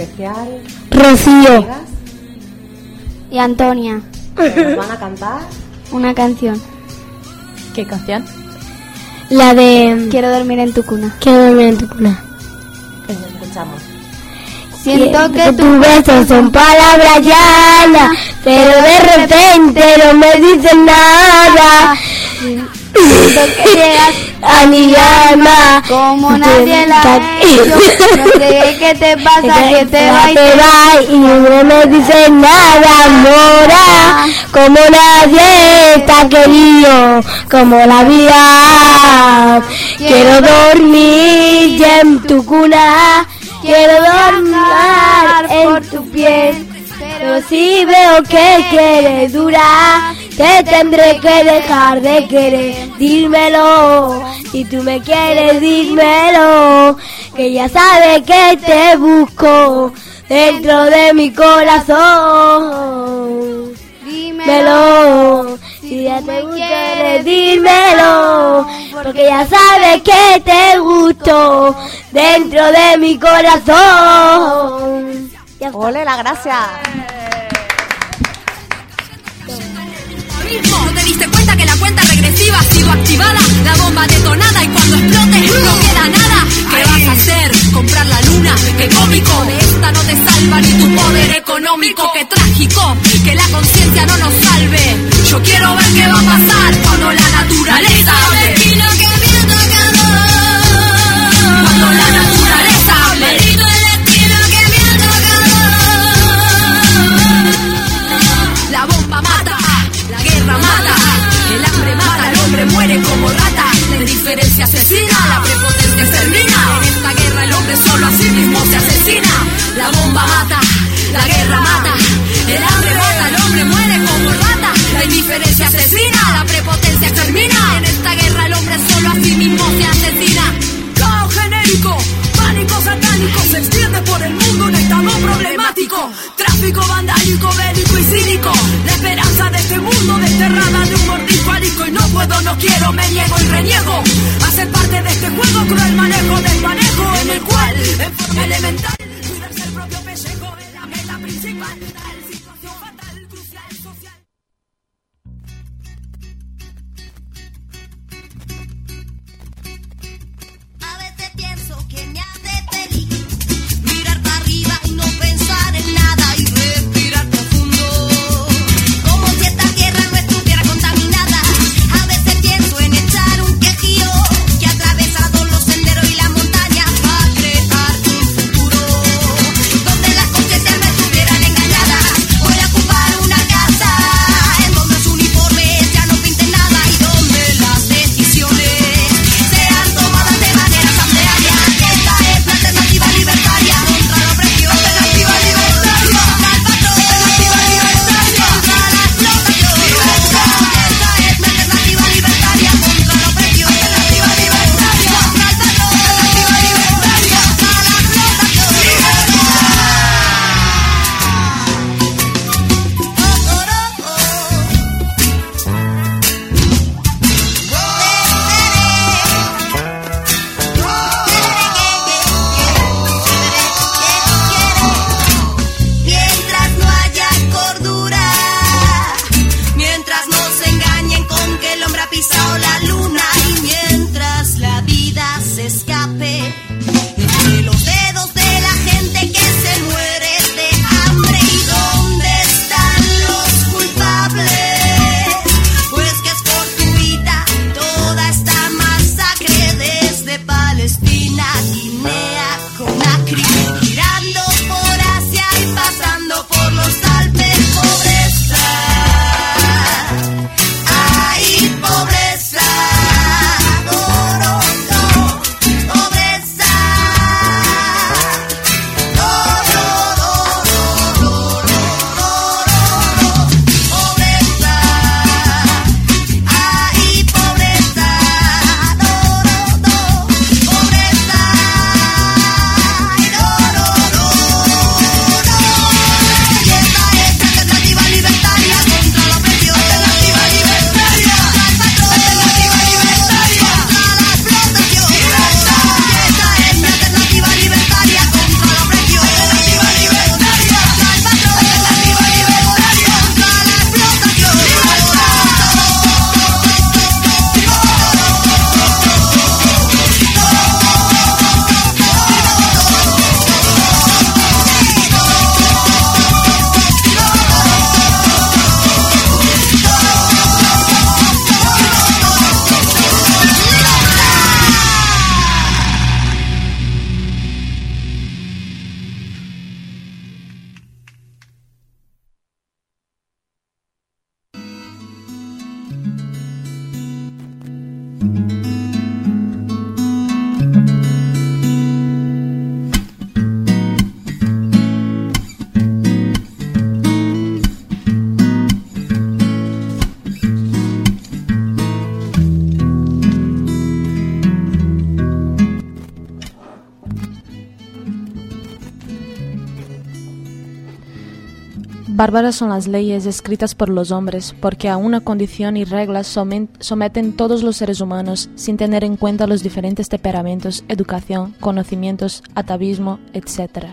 especial Rocío y Antonia. nos van a cantar Una canción. ¿Qué canción? La de Quiero dormir en tu cuna. Quiero dormir en tu cuna. escuchamos. Siento que tus besos son palabras llanas, pero de repente no me dicen nada. Siento que llegas a mi alma como nadie la ha hecho. No sé qué te pasa, que te va y te va y no me dicen nada, mora. Como nadie está querido, como la vida. Quiero dormir en tu cuna. Quiero dormir en tu piel, pero si veo que quieres durar, te tendré que dejar de querer. Dímelo, si tú me quieres, dímelo, que ya sabes que te busco dentro de mi corazón. Dímelo, si ya te quieres, dímelo, porque ya sabes que te gusto dentro de mi corazón. ¡Ole, la gracia! ¿No te diste cuenta que la cuenta regresiva ha sido activada? La bomba detonada y cuando explote no queda nada. ¿Qué vas a hacer? ¿Comprar la luna? ¡Qué cómico! De esta no te salva ni tu poder económico. ¡Qué trágico! Que la conciencia no nos salve. Yo quiero ver qué va a pasar cuando la naturaleza indiferencia asesina, la prepotencia extermina. En esta guerra el hombre solo a sí mismo se asesina. La bomba mata, la guerra mata, el hambre mata, el hombre muere como rata. La indiferencia asesina, la prepotencia extermina. En esta guerra el hombre solo a sí mismo se asesina. Problemático. Tráfico vandálico, bélico y cínico. La esperanza de este mundo desterrada de un mordisco alico. Y no puedo, no quiero, me niego y reniego. A ser parte de este juego cruel manejo del manejo en el cual, en forma elemental, Bárbaras son las leyes escritas por los hombres, porque a una condición y reglas someten todos los seres humanos, sin tener en cuenta los diferentes temperamentos, educación, conocimientos, atavismo, etc.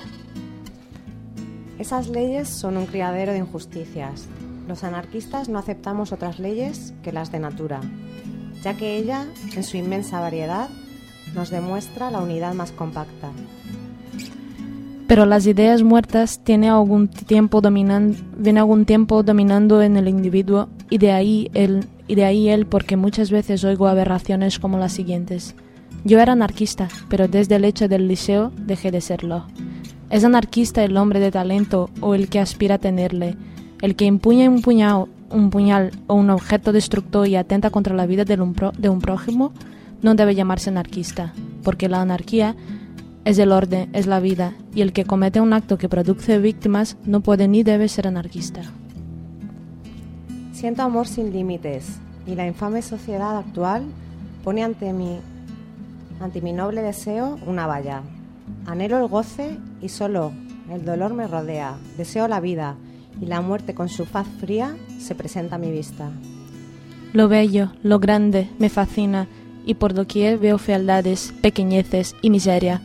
Esas leyes son un criadero de injusticias. Los anarquistas no aceptamos otras leyes que las de natura, ya que ella, en su inmensa variedad, nos demuestra la unidad más compacta. Pero las ideas muertas tienen algún tiempo dominan, viene algún tiempo dominando en el individuo y de ahí el y de ahí él porque muchas veces oigo aberraciones como las siguientes. Yo era anarquista, pero desde el hecho del liceo dejé de serlo. ¿Es anarquista el hombre de talento o el que aspira a tenerle? El que empuña un puñal, o un objeto destructor y atenta contra la vida de un prójimo no debe llamarse anarquista, porque la anarquía es el orden, es la vida, y el que comete un acto que produce víctimas no puede ni debe ser anarquista. Siento amor sin límites y la infame sociedad actual pone ante mi, ante mi noble deseo una valla. Anhelo el goce y solo el dolor me rodea. Deseo la vida y la muerte con su faz fría se presenta a mi vista. Lo bello, lo grande, me fascina, y por doquier veo fealdades, pequeñeces y miseria.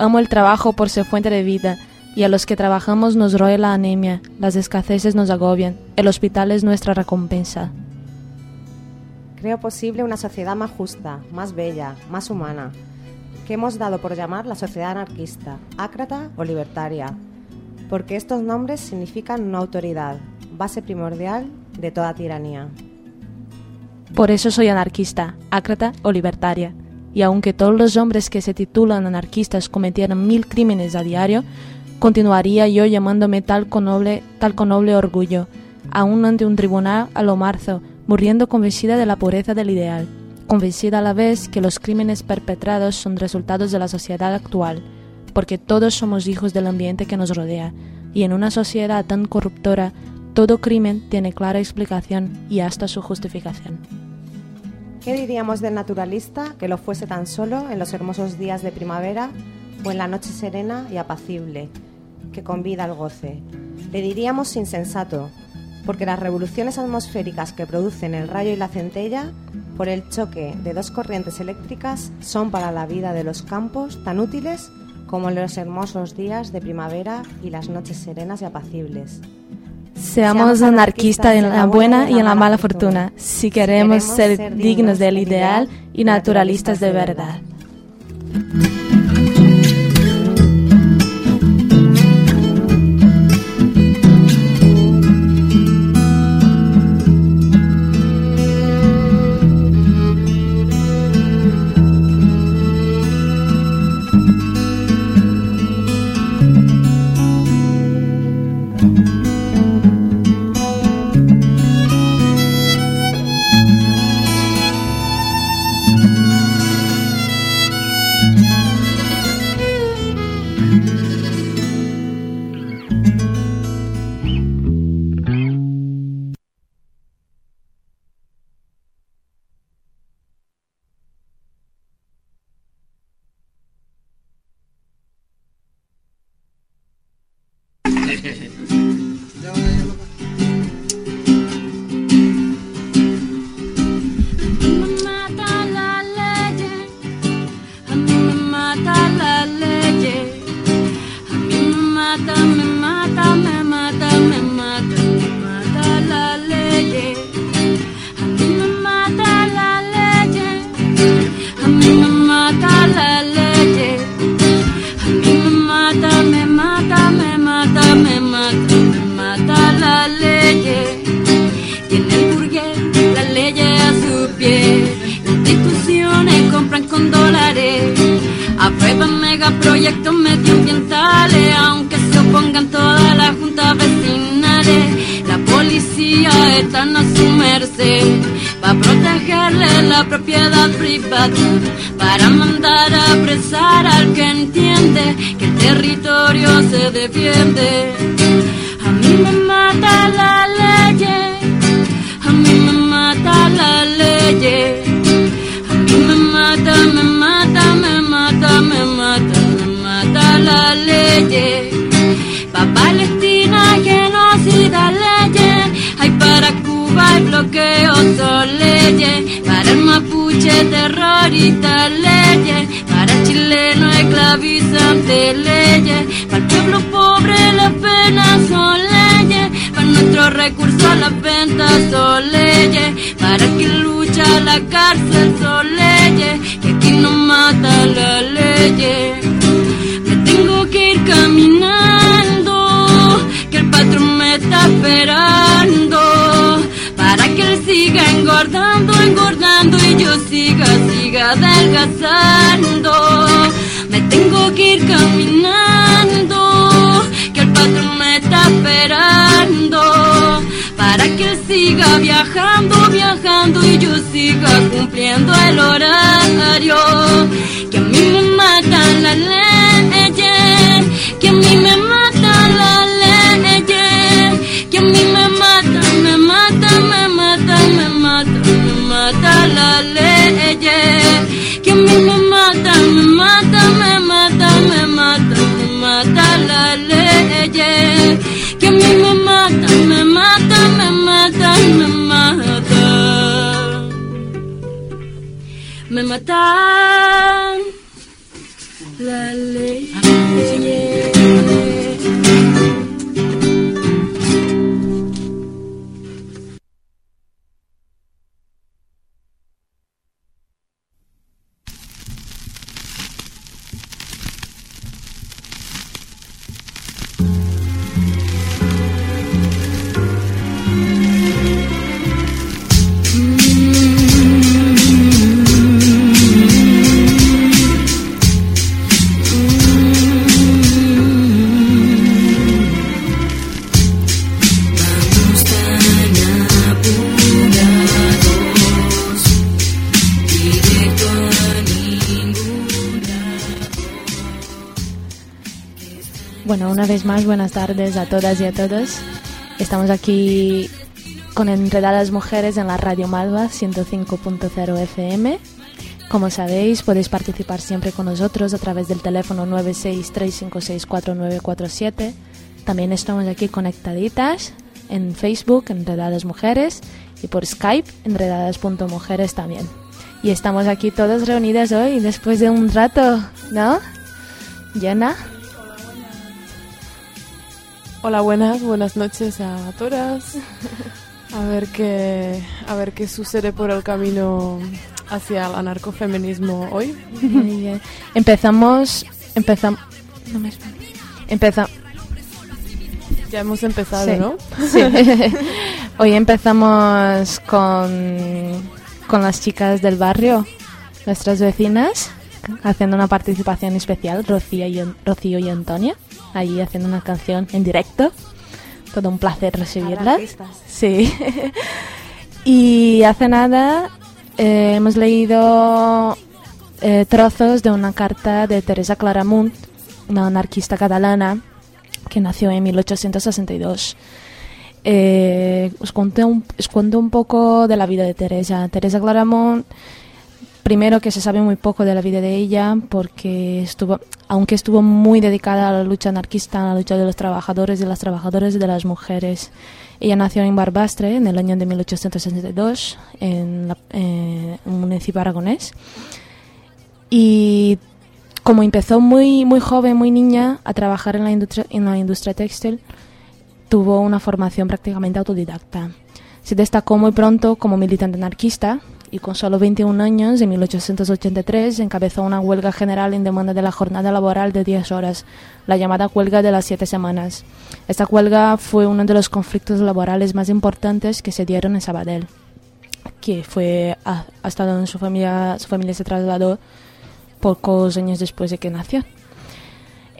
Amo el trabajo por ser fuente de vida, y a los que trabajamos nos roe la anemia, las escaseces nos agobian, el hospital es nuestra recompensa. Creo posible una sociedad más justa, más bella, más humana, que hemos dado por llamar la sociedad anarquista, ácrata o libertaria, porque estos nombres significan una autoridad, base primordial de toda tiranía. Por eso soy anarquista, ácrata o libertaria. Y aunque todos los hombres que se titulan anarquistas cometieran mil crímenes a diario, continuaría yo llamándome tal con noble, tal con orgullo, aún ante un tribunal a lo marzo, muriendo convencida de la pureza del ideal, convencida a la vez que los crímenes perpetrados son resultados de la sociedad actual, porque todos somos hijos del ambiente que nos rodea, y en una sociedad tan corruptora, todo crimen tiene clara explicación y hasta su justificación. ¿Qué diríamos del naturalista que lo fuese tan solo en los hermosos días de primavera o en la noche serena y apacible, que convida al goce? Le diríamos insensato, porque las revoluciones atmosféricas que producen el rayo y la centella, por el choque de dos corrientes eléctricas, son para la vida de los campos tan útiles como los hermosos días de primavera y las noches serenas y apacibles. Seamos anarquistas en la buena y en la mala fortuna, si queremos ser dignos del ideal y naturalistas de verdad. Me engordando, engordando y yo siga, siga adelgazando. Me tengo que ir caminando, que el patrón me está esperando. Para que él siga viajando, viajando y yo siga cumpliendo el horario. Que a mí me matan las leyes, las leyes. Que a mí me matan, me matan, me matan, me matan, me matan las leyes. Que a mí me matan, me matan, me matan, me matan. Me matan la ley. Una vez más, buenas tardes a todas y a todos. Estamos aquí con Enredadas Mujeres en la Radio Malva 105.0 FM. Como sabéis, podéis participar siempre con nosotros a través del teléfono 963564947. También estamos aquí conectaditas en Facebook, Enredadas Mujeres, y por Skype, enredadas.mujeres también. Y estamos aquí todas reunidas hoy después de un rato, ¿no? Llena. Hola, buenas, buenas noches a todas. A ver qué, a ver qué sucede por el camino hacia el anarcofeminismo hoy. Muy bien. Empezamos. Empezamos. No me Empezamos. Ya hemos empezado, Sí. ¿no? Sí. Hoy empezamos con, con las chicas del barrio, nuestras vecinas, haciendo una participación especial, Rocío y, Rocío y Antonia, ahí haciendo una canción en directo. Todo un placer recibirlas. Sí. y hace nada eh, hemos leído eh, trozos de una carta de Teresa Claramunt, una anarquista catalana que nació en 1862. Eh, os, conté un, os cuento un poco de la vida de Teresa. Teresa Claramunt, primero que se sabe muy poco de la vida de ella, porque estuvo, aunque estuvo muy dedicada a la lucha anarquista, a la lucha de los trabajadores y las trabajadoras de las mujeres. Ella nació en Barbastre en el año de 1862, en la- eh, un municipio aragonés. Y como empezó muy, muy joven, muy niña, a trabajar en la industria, en la industria textil, tuvo una formación prácticamente autodidacta. Se destacó muy pronto como militante anarquista y con solo 21 años, en 1883, encabezó una huelga general en demanda de la jornada laboral de 10 horas, la llamada huelga de las siete semanas. Esta huelga fue uno de los conflictos laborales más importantes que se dieron en Sabadell, que fue ha- hasta donde su familia, su familia se trasladó pocos años después de que nació.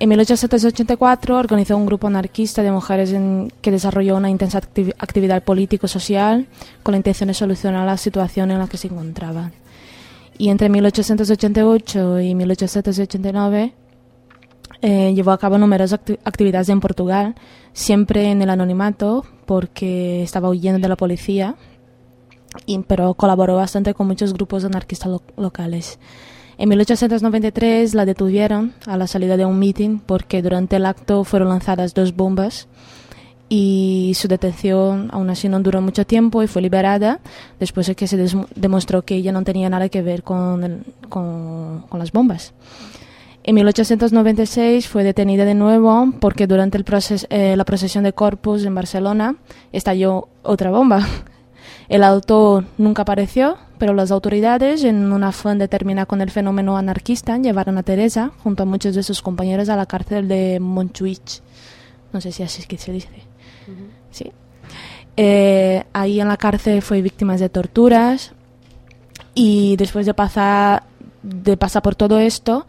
En 1884 organizó un grupo anarquista de mujeres en- que desarrolló una intensa acti- actividad político-social con la intención de solucionar la situación en la que se encontraba. Y entre 1888 y 1889 eh, llevó a cabo numerosas acti- actividades en Portugal, siempre en el anonimato porque estaba huyendo de la policía, y- pero colaboró bastante con muchos grupos anarquistas lo- locales. En 1893 la detuvieron a la salida de un meeting porque durante el acto fueron lanzadas dos bombas y su detención aún así no duró mucho tiempo y fue liberada después de que se demostró que ella no tenía nada que ver con, con las bombas. En 1896 fue detenida de nuevo porque durante el proces- eh, la procesión de Corpus en Barcelona estalló otra bomba. El autor nunca apareció, pero las autoridades, en un afán de terminar con el fenómeno anarquista, llevaron a Teresa, junto a muchos de sus compañeros, a la cárcel de Montjuïc. No sé si así es que se dice. Sí. Eh, ahí en la cárcel fue víctima de torturas y después de pasar, de pasar por todo esto,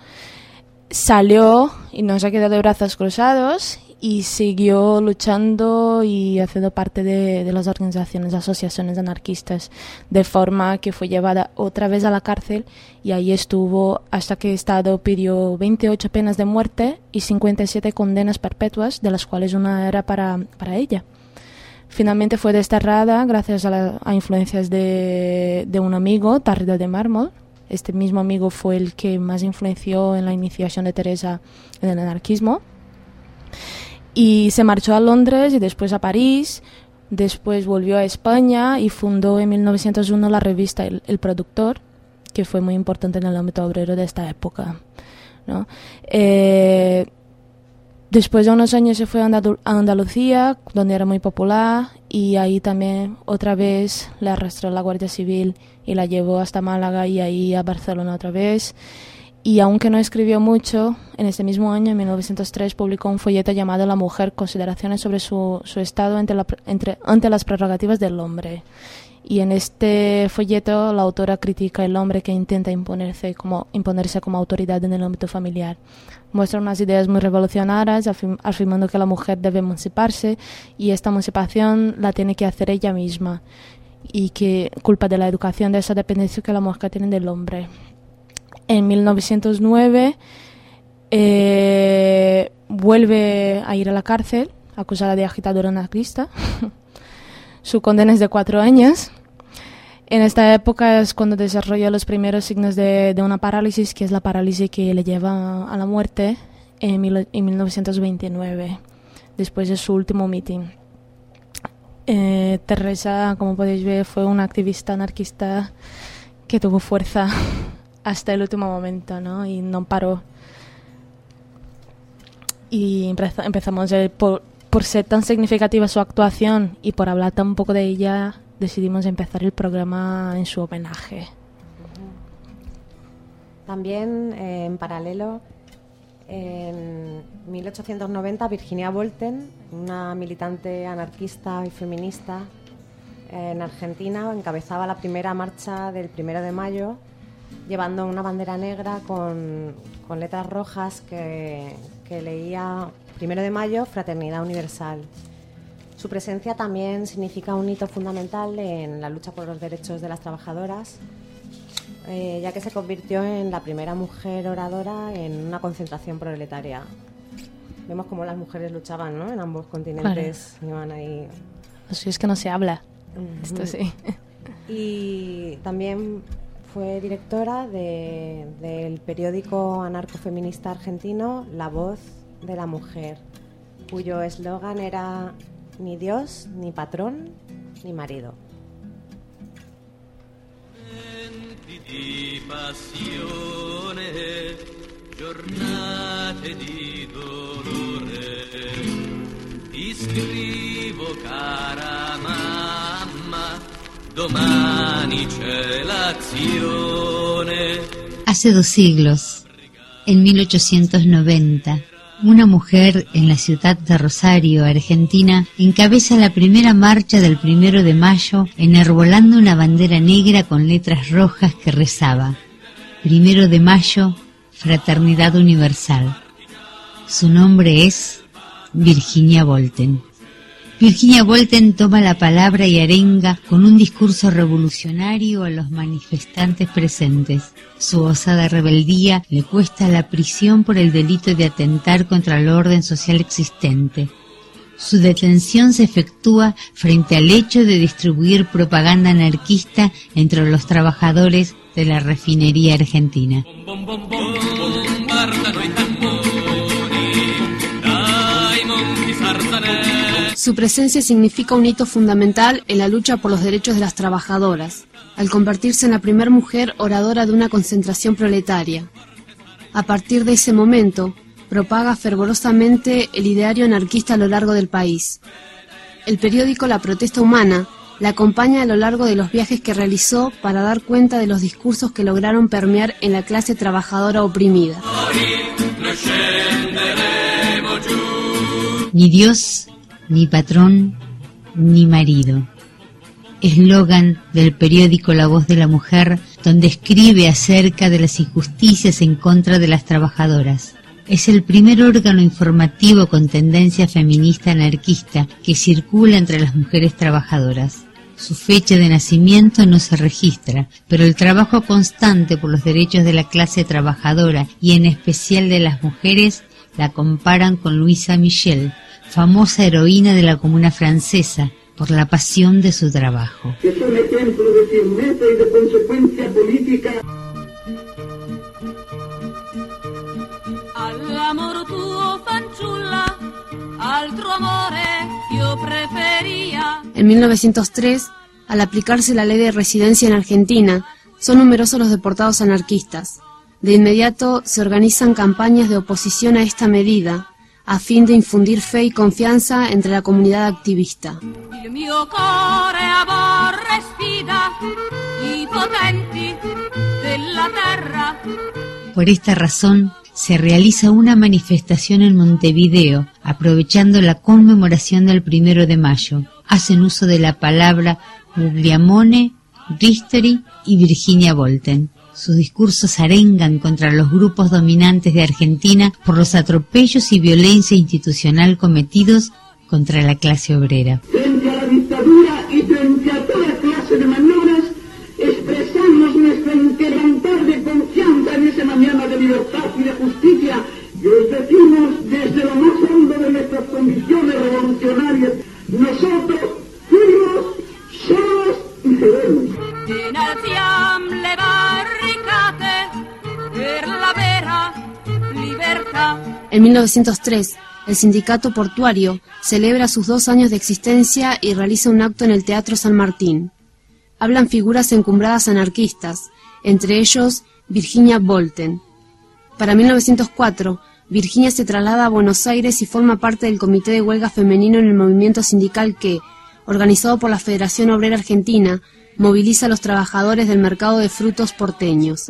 salió y no se quedó de brazos cruzados y siguió luchando y haciendo parte de, de las organizaciones, asociaciones anarquistas, de forma que fue llevada otra vez a la cárcel y ahí estuvo hasta que el Estado pidió 28 penas de muerte y 57 condenas perpetuas, de las cuales una era para, para ella. Finalmente fue desterrada gracias a, la- a influencias de, de un amigo, Tarrida de Mármol. Este mismo amigo fue el que más influenció en la iniciación de Teresa en el anarquismo. Y se marchó a Londres y después a París. Después volvió a España y fundó en 1901 la revista El, El Productor, que fue muy importante en el ámbito obrero de esta época. ¿no? Eh, Después de unos años se fue a a Andalucía, donde era muy popular, y ahí también otra vez le arrastró la Guardia Civil y la llevó hasta Málaga y ahí a Barcelona otra vez. Y aunque no escribió mucho, en ese mismo año, en 1903, publicó un folleto llamado La mujer, consideraciones sobre su, su estado ante, las prerrogativas del hombre. Y en este folleto la autora critica el hombre que intenta imponerse como, imponerse como autoridad en el ámbito familiar. Muestra unas ideas muy revolucionarias, afirm- afirmando que la mujer debe emanciparse y esta emancipación la tiene que hacer ella misma y que culpa de la educación de esa dependencia que la mujer tiene del hombre. En 1909 eh, vuelve a ir a la cárcel, acusada de agitadora anarquista. Su condena es de cuatro años. En esta época es cuando desarrolla los primeros signos de, de una parálisis, que es la parálisis que le lleva a la muerte en, mil- en 1929, después de su último meeting. Eh, Teresa, como podéis ver, fue una activista anarquista que tuvo fuerza hasta el último momento, ¿no? Y no paró. Y empeza- empezamos por, por ser tan significativa su actuación y por hablar tan poco de ella, decidimos empezar el programa en su homenaje. También, eh, en paralelo, en 1890, Virginia Volten, una militante anarquista y feminista eh, en Argentina, encabezaba la primera marcha del primero de mayo, llevando una bandera negra con, con letras rojas que, que leía primero de mayo, Fraternidad Universal. Su presencia también significa un hito fundamental en la lucha por los derechos de las trabajadoras, eh, ya que se convirtió en la primera mujer oradora en una concentración proletaria. Vemos cómo las mujeres luchaban ¿no? en ambos continentes, iban ahí. Así es que no se habla. Esto Ujú. sí. Y también fue directora de- del periódico anarcofeminista argentino La Voz de la Mujer, cuyo eslogan era ni Dios, ni patrón, ni marido. giornate di dolore. Ti scrivo. Hace dos siglos, en 1890, una mujer en la ciudad de Rosario, Argentina, encabeza la primera marcha del primero de mayo enarbolando una bandera negra con letras rojas que rezaba Primero de mayo, Fraternidad Universal. Su nombre es Virginia Volten. Virginia Volten toma la palabra y arenga con un discurso revolucionario a los manifestantes presentes. Su osada rebeldía le cuesta la prisión por el delito de atentar contra el orden social existente. Su detención se efectúa frente al hecho de distribuir propaganda anarquista entre los trabajadores de la refinería argentina. Su presencia significa un hito fundamental en la lucha por los derechos de las trabajadoras, al convertirse en la primera mujer oradora de una concentración proletaria. A partir de ese momento, propaga fervorosamente el ideario anarquista a lo largo del país. El periódico La Protesta Humana la acompaña a lo largo de los viajes que realizó para dar cuenta de los discursos que lograron permear en la clase trabajadora oprimida. Ni Dios, ni patrón, ni marido. Eslogan del periódico La Voz de la Mujer, donde escribe acerca de las injusticias en contra de las trabajadoras. Es el primer órgano informativo con tendencia feminista anarquista que circula entre las mujeres trabajadoras. Su fecha de nacimiento no se registra, pero el trabajo constante por los derechos de la clase trabajadora y en especial de las mujeres la comparan con Luisa Michel, famosa heroína de la Comuna Francesa, por la pasión de su trabajo. que son ejemplo de firmeza y de consecuencia política. All'amor tuo fanciulla, altro amore io preferia. En 1903, al aplicarse la ley de residencia en Argentina, son numerosos los deportados anarquistas. De inmediato se organizan campañas de oposición a esta medida, a fin de infundir fe y confianza entre la comunidad activista. Por esta razón, se realiza una manifestación en Montevideo, aprovechando la conmemoración del primero de mayo. Hacen uso de la palabra Guglielmone, Ristori y Virginia Volten. Sus discursos arengan contra los grupos dominantes de Argentina por los atropellos y violencia institucional cometidos contra la clase obrera. Frente a la dictadura y frente a toda clase de maniobras, expresamos nuestra inquebrantable confianza en esa mañana de libertad y de justicia y os decimos desde lo más hondo de nuestras convicciones revolucionarias, nosotros fuimos, solos y seremos. En 1903, el sindicato portuario celebra sus dos años de existencia y realiza un acto en el Teatro San Martín. Hablan figuras encumbradas anarquistas, entre ellos Virginia Bolten. Para 1904, Virginia se traslada a Buenos Aires y forma parte del Comité de Huelga Femenino en el movimiento sindical que, organizado por la Federación Obrera Argentina, moviliza a los trabajadores del mercado de frutos porteños.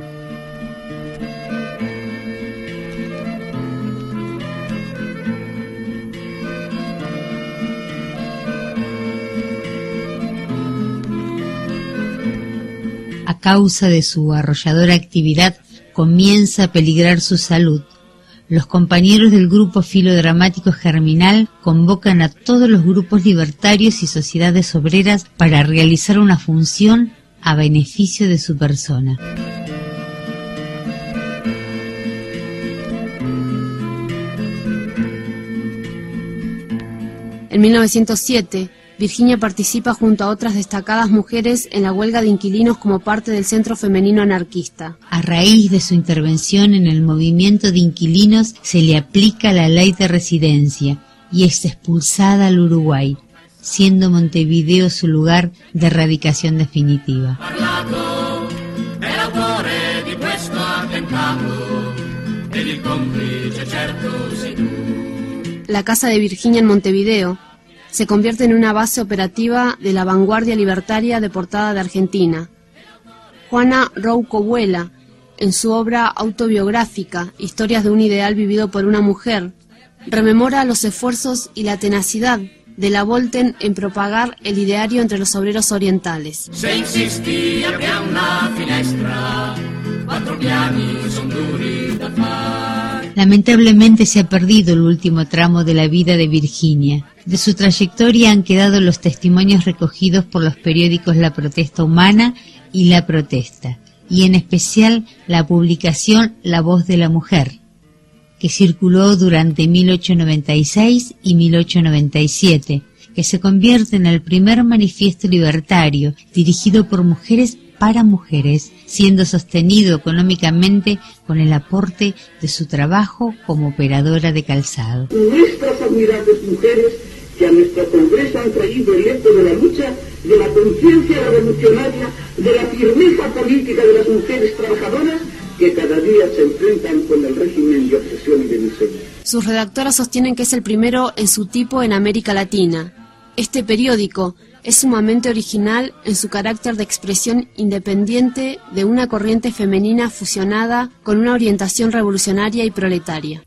A causa de su arrolladora actividad, comienza a peligrar su salud. Los compañeros del grupo filodramático Germinal convocan a todos los grupos libertarios y sociedades obreras para realizar una función a beneficio de su persona. En 1907, Virginia participa junto a otras destacadas mujeres en la huelga de inquilinos como parte del Centro Femenino Anarquista. A raíz de su intervención en el movimiento de inquilinos se le aplica la ley de residencia y es expulsada al Uruguay, siendo Montevideo su lugar de radicación definitiva. La casa de Virginia en Montevideo se convierte en una base operativa de la vanguardia libertaria deportada de Argentina. Juana Rouco Vuela, en su obra autobiográfica Historias de un ideal vivido por una mujer, rememora los esfuerzos y la tenacidad de la Volten en propagar el ideario entre los obreros orientales. Se una finestra, Lamentablemente se ha perdido el último tramo de la vida de Virginia. De su trayectoria han quedado los testimonios recogidos por los periódicos La Protesta Humana y La Protesta, y en especial la publicación La Voz de la Mujer, que circuló durante 1896 y 1897, que se convierte en el primer manifiesto libertario dirigido por mujeres para mujeres, siendo sostenido económicamente con el aporte de su trabajo como operadora de calzado. Nuestras admirables mujeres que a nuestro Congreso han traído el eco de la lucha, de la conciencia revolucionaria, de la firmeza política de las mujeres trabajadoras que cada día se enfrentan con el régimen de opresión y de miseria. Sus redactoras sostienen que es el primero en su tipo en América Latina. Este periódico es sumamente original en su carácter de expresión independiente de una corriente femenina fusionada con una orientación revolucionaria y proletaria.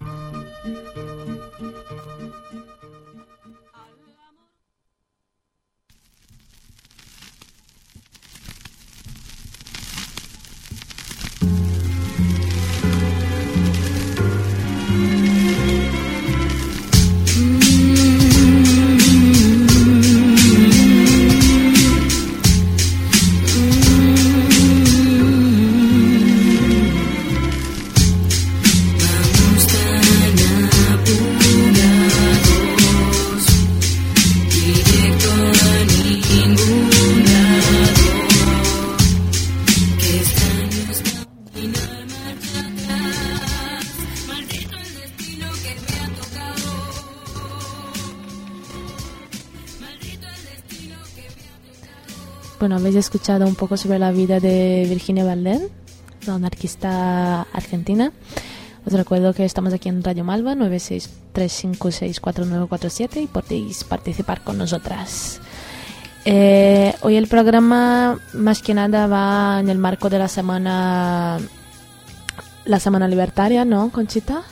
Bueno, habéis escuchado un poco sobre la vida de Virginia Valdés, la anarquista argentina. Os recuerdo que estamos aquí en Radio Malva 963564947 y podéis participar con nosotras. Eh, hoy el programa más que nada va en el marco de la semana la semana libertaria, ¿no, Conchita?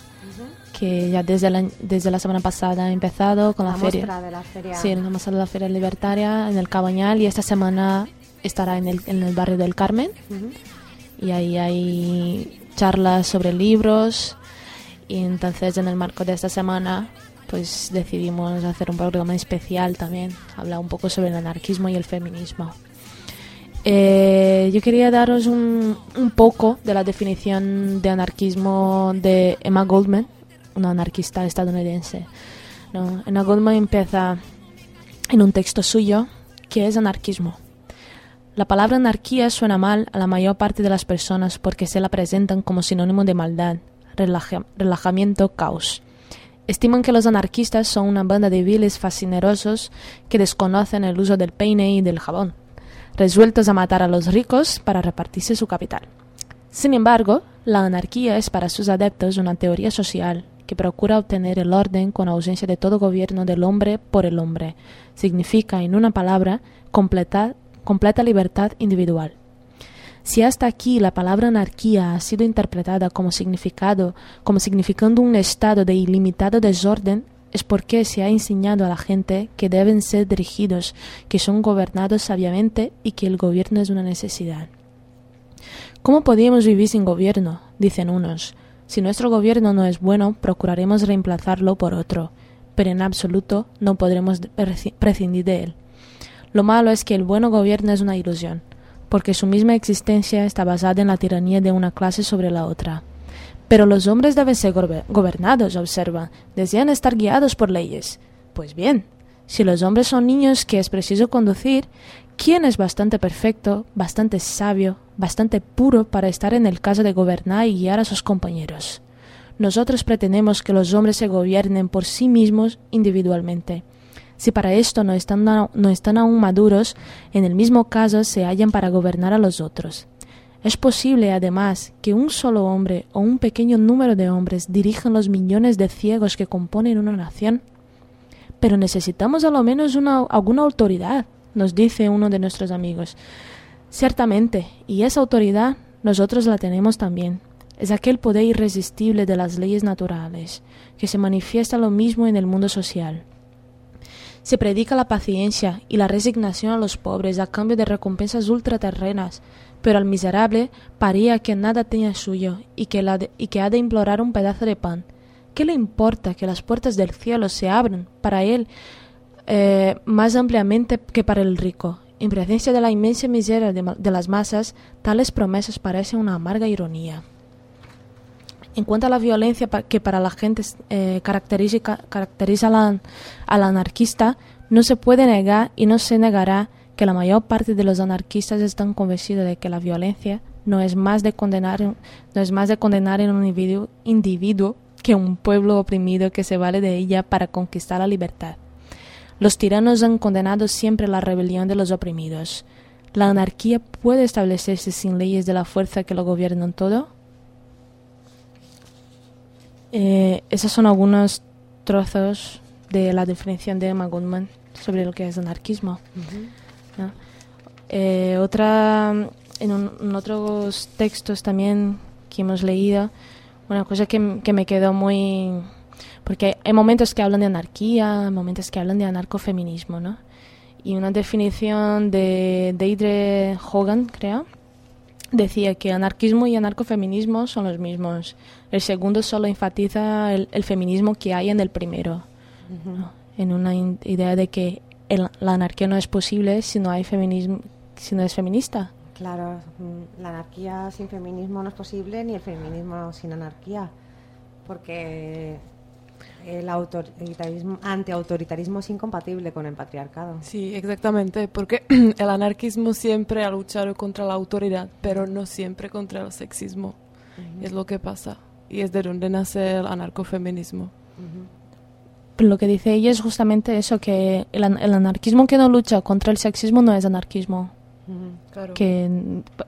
Que ya desde la, desde la semana pasada ha empezado con la, La feria. muestra de la feria. Sí, la muestra de la feria libertaria en el Cabañal y esta semana estará en el, en el barrio del Carmen Ujú. y ahí hay charlas sobre libros y entonces en el marco de esta semana pues decidimos hacer un programa especial también, hablar un poco sobre el anarquismo y el feminismo. Eh, yo quería daros un, un poco de la definición de anarquismo de Emma Goldman, una anarquista estadounidense. ¿no? Empieza en un texto suyo que es anarquismo. La palabra anarquía suena mal a la mayor parte de las personas porque se la presentan como sinónimo de maldad, relaja- relajamiento, caos. Estiman que los anarquistas son una banda de viles fascinerosos que desconocen el uso del peine y del jabón, resueltos a matar a los ricos para repartirse su capital. Sin embargo, la anarquía es para sus adeptos una teoría social que procura obtener el orden con ausencia de todo gobierno del hombre por el hombre. Significa, en una palabra, completa, completa libertad individual. Si hasta aquí la palabra anarquía ha sido interpretada como significado, como significando un estado de ilimitado desorden, es porque se ha enseñado a la gente que deben ser dirigidos, que son gobernados sabiamente y que el gobierno es una necesidad. ¿Cómo podríamos vivir sin gobierno? dicen unos. Si nuestro gobierno no es bueno, procuraremos reemplazarlo por otro, pero en absoluto no podremos prescindir de él. Lo malo es que el bueno gobierno es una ilusión, porque su misma existencia está basada en la tiranía de una clase sobre la otra. Pero los hombres deben ser gobe- gobernados, observa, desean estar guiados por leyes. Pues bien, si los hombres son niños que es preciso conducir, ¿quién es bastante perfecto, bastante sabio, bastante puro para estar en el caso de gobernar y guiar a sus compañeros? Nosotros pretendemos que los hombres se gobiernen por sí mismos individualmente. Si para esto no están, no están aún maduros, en el mismo caso se hallan para gobernar a los otros. Es posible, además, que un solo hombre o un pequeño número de hombres dirijan los millones de ciegos que componen una nación. Pero necesitamos a lo menos una, alguna autoridad, nos dice uno de nuestros amigos. Ciertamente, y esa autoridad nosotros la tenemos también. Es aquel poder irresistible de las leyes naturales, que se manifiesta lo mismo en el mundo social. Se predica la paciencia y la resignación a los pobres a cambio de recompensas ultraterrenas, pero al miserable paría que nada tenga suyo y que, la de- y que ha de implorar un pedazo de pan. ¿Qué le importa que las puertas del cielo se abran para él eh, más ampliamente que para el rico? En presencia de la inmensa miseria de, las masas, tales promesas parecen una amarga ironía. En cuanto a la violencia que para la gente eh, caracteriza, al anarquista, no se puede negar y no se negará que la mayor parte de los anarquistas están convencidos de que la violencia no es más de condenar, no un individuo, individuo que un pueblo oprimido que se vale de ella para conquistar la libertad. Los tiranos han condenado siempre la rebelión de los oprimidos. ¿La anarquía puede establecerse sin leyes de la fuerza que lo gobiernan todo? Eh, esos son algunos trozos de la definición de Emma Goodman sobre lo que es anarquismo. ¿no? Eh, otra, en, un- en otros textos también que hemos leído, una cosa que, que me quedó muy... Porque hay momentos que hablan de anarquía, hay momentos que hablan de anarcofeminismo, ¿no? Y una definición de Deidre Hogan, creo, decía que anarquismo y anarcofeminismo son los mismos. El segundo solo enfatiza el, el feminismo que hay en el primero, ¿no? en una idea de que el- la anarquía no es posible si no hay feminismo, si no es feminista. Claro, mm, la anarquía sin feminismo no es posible, ni el feminismo sin anarquía, porque el autoritarismo, antiautoritarismo es incompatible con el patriarcado. Sí, exactamente, porque el anarquismo siempre ha luchado contra la autoridad, pero no siempre contra el sexismo. Es lo que pasa. Y es de donde nace el anarcofeminismo. Pero lo que dice ella es justamente eso, que el, an- el anarquismo que no lucha contra el sexismo no es anarquismo. Claro. Que,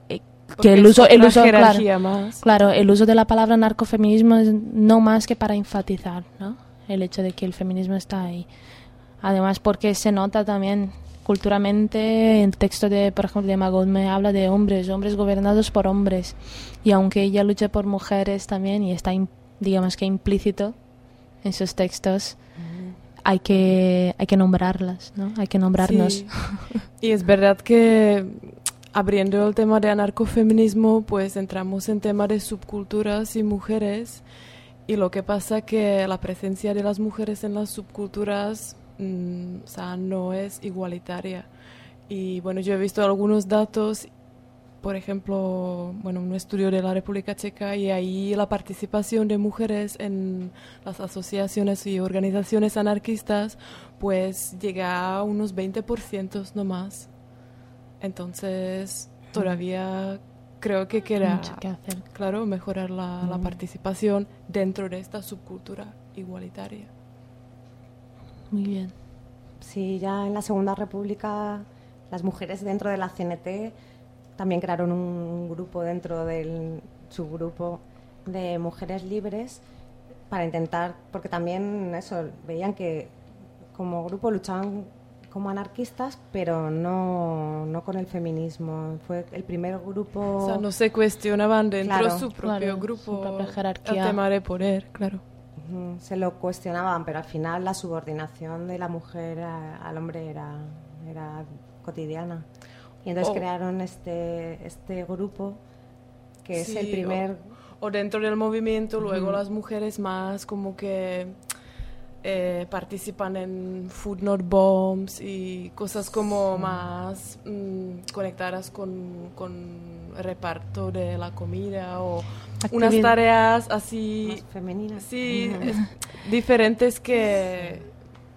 eh, que el uso, el uso claro, más. claro, el uso de la palabra narcofeminismo es no más que para enfatizar, ¿no? El hecho de que el feminismo está ahí. Además, porque se nota también culturalmente el texto de, por ejemplo, de Magod me habla de hombres, hombres gobernados por hombres. Y aunque ella lucha por mujeres también y está, im- digamos que implícito en sus textos, hay que hay que nombrarlas, ¿no? Hay que nombrarnos. Sí. Y es verdad que abriendo el tema de anarcofeminismo, pues entramos en tema de subculturas y mujeres. Y lo que pasa que la presencia de las mujeres en las subculturas mm, o sea, no es igualitaria. Y bueno, yo he visto algunos datos, por ejemplo, bueno, un estudio de la República Checa y ahí la participación de mujeres en las asociaciones y organizaciones anarquistas pues llega a unos 20% no más. Entonces, todavía creo que queda, Mucho que hacer. claro, mejorar la, la Mm. participación dentro de esta subcultura igualitaria. Muy bien. Sí, ya en la Segunda República las mujeres dentro de la CNT también crearon un grupo dentro del subgrupo de mujeres libres para intentar, porque también eso, veían que como grupo luchaban como anarquistas, pero no, no con el feminismo. Fue el primer grupo... O sea, no se cuestionaban dentro Claro. de su propio Claro, grupo su propia jerarquía. el tema de poder, claro. Ujú, Se lo cuestionaban, pero al final la subordinación de la mujer a- al hombre era, era cotidiana. Y entonces Oh. crearon este, este grupo que es el Sí, primer... O, o dentro del movimiento, luego Ujú. las mujeres más como que eh, participan en Food Not Bombs y cosas como más mm, conectadas con, con el reparto de la comida o unas tareas así más femeninas. sí, es- diferentes que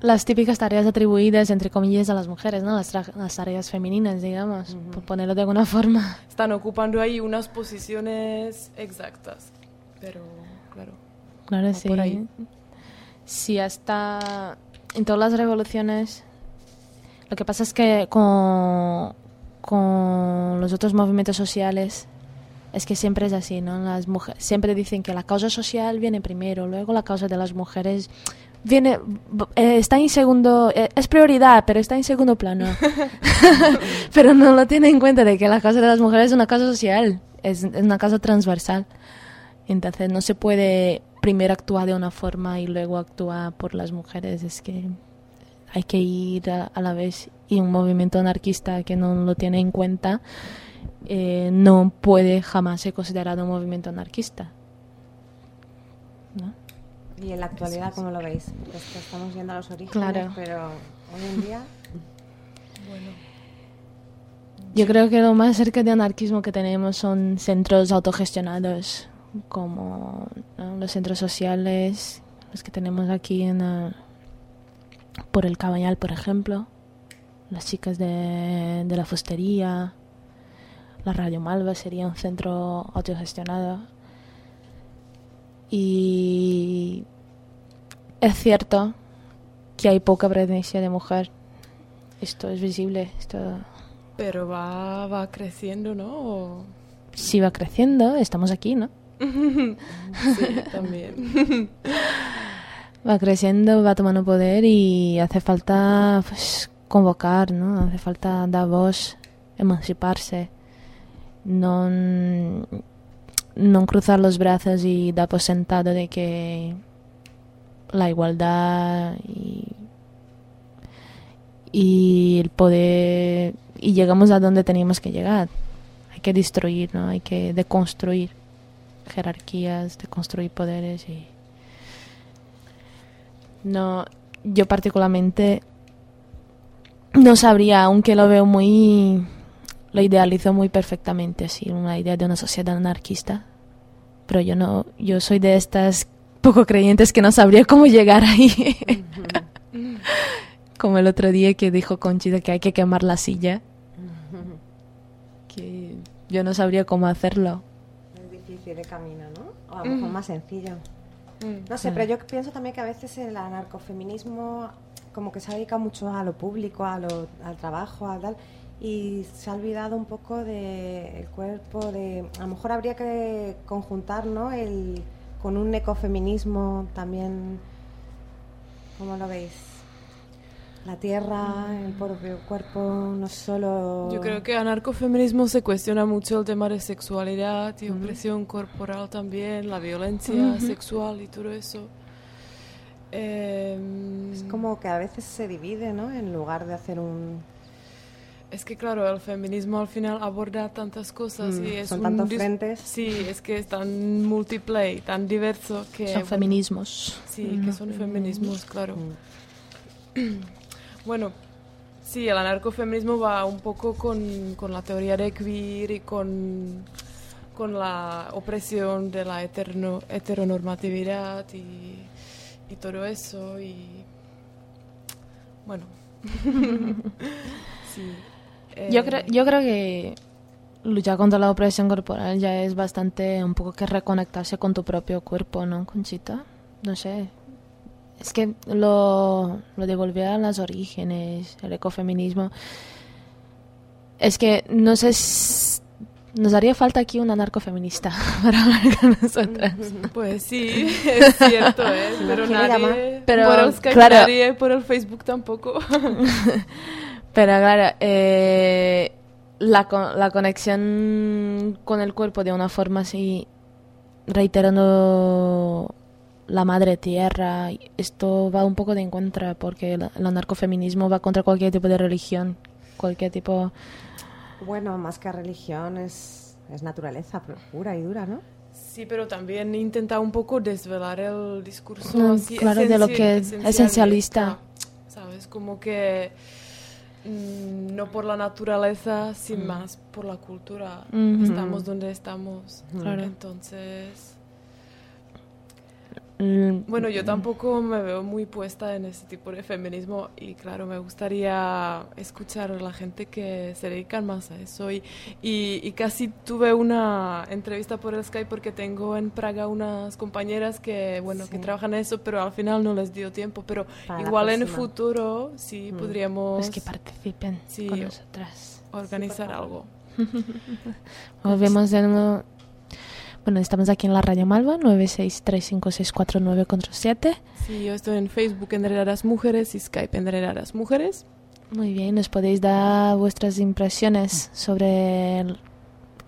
Las típicas tareas atribuidas, entre comillas, a las mujeres, ¿no? Las, tra- las tareas femeninas, digamos, por ponerlo de alguna forma. están ocupando ahí unas posiciones exactas. Pero, claro. Claro, sí. por ahí. Sí, hasta en todas las revoluciones. Lo que pasa es que con, con los otros movimientos sociales es que siempre es así, ¿no? Las mujeres siempre dicen que la causa social viene primero, luego la causa de las mujeres viene eh, está en segundo eh, es prioridad, pero está en segundo plano. pero no lo tiene en cuenta de que la causa de las mujeres es una causa social, es, es una causa transversal. Entonces no se puede primero actuar de una forma y luego actuar por las mujeres. Es que hay que ir a, a la vez. Y un movimiento anarquista que no lo tiene en cuenta eh, no puede jamás ser considerado un movimiento anarquista. ¿No? Y en la actualidad, ¿cómo lo veis? Porque es que estamos viendo a los orígenes, Claro. pero hoy en día... Yo creo que lo más cerca de anarquismo que tenemos son centros autogestionados, como ¿no? los centros sociales, los que tenemos aquí en eh, por el Cabañal, por ejemplo, las chicas de, de la fustería, la Radio Malva sería un centro autogestionado. Y es cierto que hay poca presencia de mujer. Esto es visible, esto Pero va, va creciendo, ¿no? O- sí va creciendo, estamos aquí, ¿no? sí, también. Va creciendo, va tomando poder y hace falta pues, convocar, ¿no? Hace falta dar voz, emanciparse, no, no cruzar los brazos y dar por sentado de que la igualdad y, y el poder y llegamos a donde teníamos que llegar. Hay que destruir, ¿no? Hay que deconstruir jerarquías, deconstruir poderes y no, yo particularmente no sabría, aunque lo veo muy, lo idealizo muy perfectamente, así, una idea de una sociedad anarquista. Pero yo no, yo soy de estas poco creyentes que no sabría cómo llegar ahí. Como el otro día que dijo Conchita que hay que quemar la silla. Que yo no sabría cómo hacerlo. De camino, ¿no? O a lo mejor Mm. más sencillo. Mm. No sé, Mm. pero yo pienso también que a veces el anarcofeminismo como que se ha dedicado mucho a lo público, a lo- al trabajo, a tal, y se ha olvidado un poco del cuerpo, de... A lo mejor habría que conjuntar, ¿no? El, con un ecofeminismo también... ¿Cómo lo veis? La tierra, el propio cuerpo, no solo... Yo creo que anarcofeminismo se cuestiona mucho el tema de sexualidad y opresión corporal también, la violencia sexual y todo eso. Em, Es como que a veces se divide, ¿no? En lugar de hacer un... Es que claro, el feminismo al final aborda tantas cosas Mm, y es son un tantos frentes. Sí, es que es tan multiplay, tan diverso que... Son feminismos. Sí, que son feminismos, claro. Bueno, sí, el anarcofeminismo va un poco con, con la teoría de queer y con, con la opresión de la eterno, heteronormatividad y, y todo eso. Y bueno, sí. Yo, eh, creo, yo creo que luchar contra la opresión corporal ya es bastante un poco que reconectarse con tu propio cuerpo, ¿no, Conchita? No sé. Es que lo, lo de volver a los orígenes, el ecofeminismo. Es que no sé. Nos haría falta aquí un anarcofeminista para hablar con nosotras. Pues sí, es cierto, ¿eh? Pero nadie, Pero, por el Skype claro. nadie, por el Facebook tampoco. Pero claro, eh, la, la conexión con el cuerpo de una forma así, reiterando la madre tierra, esto va un poco de encuentro porque el, el anarcofeminismo va contra cualquier tipo de religión, cualquier tipo... Bueno, más que religión es, es naturaleza pu- pura y dura, ¿no? Sí, pero también intenta un poco desvelar el discurso No, así claro, de lo que es esencialista. ¿Sabes? Como que mm, no por la naturaleza, sin Mm. más por la cultura. Estamos donde estamos. Claro. Entonces, bueno, yo tampoco me veo muy puesta en ese tipo de feminismo y claro, me gustaría escuchar a la gente que se dedican más a eso y, y, y casi tuve una entrevista por el Skype porque tengo en Praga unas compañeras que, bueno, que Sí. trabajan en eso, pero al final no les dio tiempo, pero Para igual en el futuro sí Mm. podríamos Pues que participen Sí, con nosotras. organizar algo. Volvemos de nuevo. Bueno, estamos aquí en la Radio Malva, 963564947. Sí, yo estoy en Facebook Enredadas Mujeres y Skype Enredadas Mujeres. Muy bien, nos podéis dar vuestras impresiones sobre el-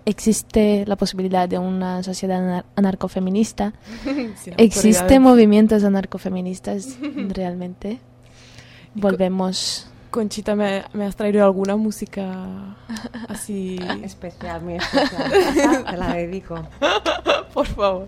existe la posibilidad de una sociedad anar- anarcofeminista. Existen movimientos anarcofeministas realmente. Volvemos. Conchita, ¿me, me has traído alguna música así? Especial, muy especial. Te la dedico. Por favor.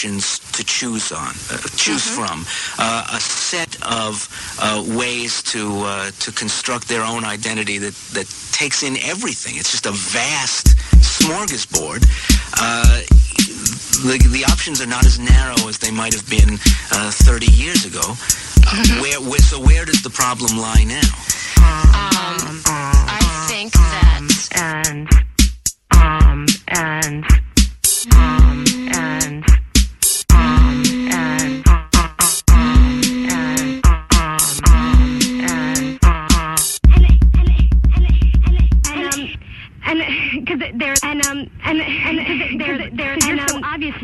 Options to choose on, uh, choose from, uh, a set of uh, ways to uh, to construct their own identity that that takes in everything. It's just a vast smorgasbord. Uh, the, the options are not as narrow as they might have been uh, 30 years ago. Uh, where, where, so where does the problem lie now? Um, I think that and um and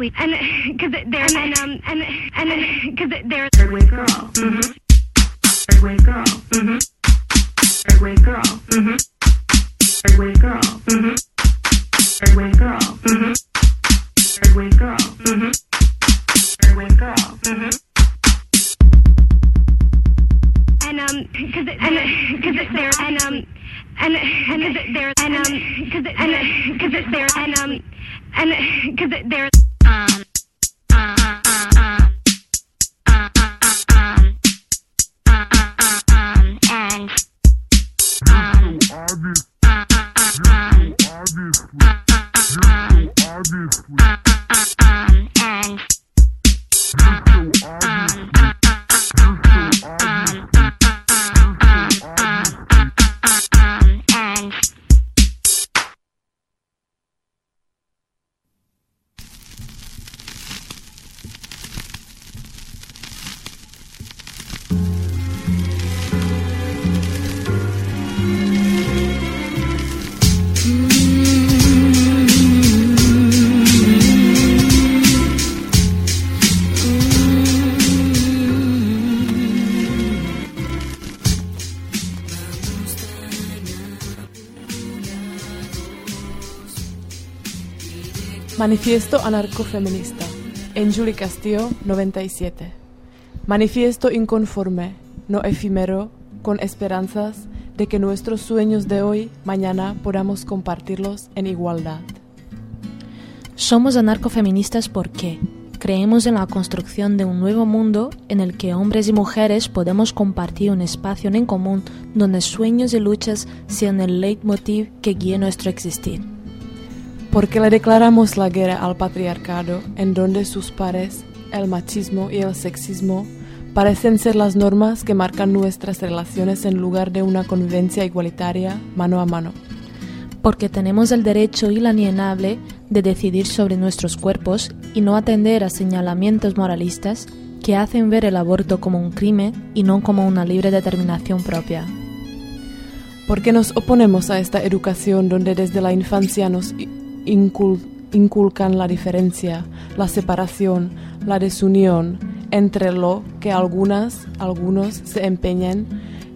so and because there's and um and and because there's third wave girl mm-hmm. third wave girl mm-hmm. third wave girl mm-hmm. third wave girl mm-hmm. third wave girl mm-hmm. third wave girl mm-hmm. third wave girl mm-hmm. and um because and because there's and um and and there and um because and because there and um and because there time. Manifiesto anarcofeminista. En Julie Castillo, 97. Manifiesto inconforme, no efímero, con esperanzas de que nuestros sueños de hoy, mañana, podamos compartirlos en igualdad. Somos anarcofeministas porque creemos en la construcción de un nuevo mundo en el que hombres y mujeres podemos compartir un espacio en común donde sueños y luchas sean el leitmotiv que guíe nuestro existir. Porque le declaramos la guerra al patriarcado, en donde sus pares, el machismo y el sexismo, parecen ser las normas que marcan nuestras relaciones en lugar de una convivencia igualitaria mano a mano. Porque tenemos el derecho inalienable de decidir sobre nuestros cuerpos y no atender a señalamientos moralistas que hacen ver el aborto como un crimen y no como una libre determinación propia. Porque nos oponemos a esta educación donde desde la infancia nos incul- inculcan la diferencia, la separación, la desunión entre lo que algunas, algunos se empeñan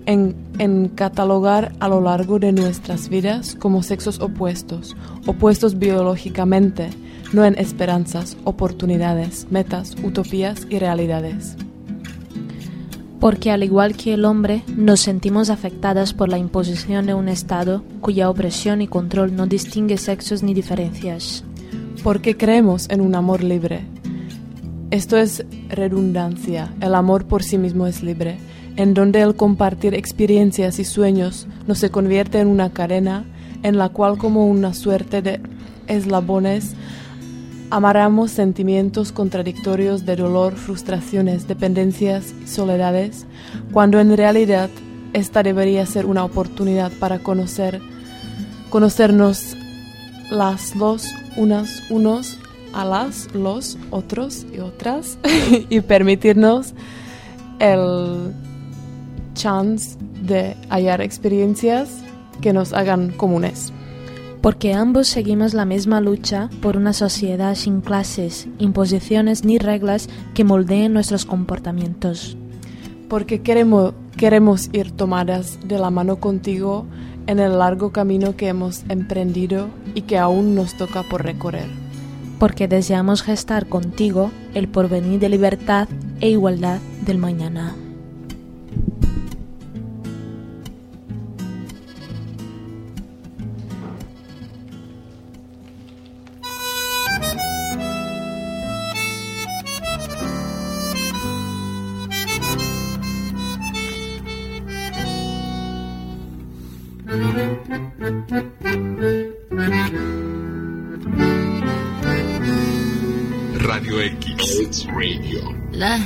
en catalogar a lo largo de nuestras vidas como sexos opuestos, opuestos biológicamente, no en esperanzas, oportunidades, metas, utopías y realidades. Porque al igual que el hombre, nos sentimos afectadas por la imposición de un Estado cuya opresión y control no distingue sexos ni diferencias. Porque creemos en un amor libre. Esto es redundancia, el amor por sí mismo es libre, en donde el compartir experiencias y sueños no se convierte en una cadena en la cual como una suerte de eslabones amarramos sentimientos contradictorios de dolor, frustraciones, dependencias y soledades, cuando en realidad esta debería ser una oportunidad para conocer, conocernos las dos unas unos a las los otros y otras y permitirnos el chance de hallar experiencias que nos hagan comunes. Porque ambos seguimos la misma lucha por una sociedad sin clases, imposiciones ni reglas que moldeen nuestros comportamientos. Porque queremos, queremos ir tomadas de la mano contigo en el largo camino que hemos emprendido y que aún nos toca por recorrer. Porque deseamos gestar contigo el porvenir de libertad e igualdad del mañana.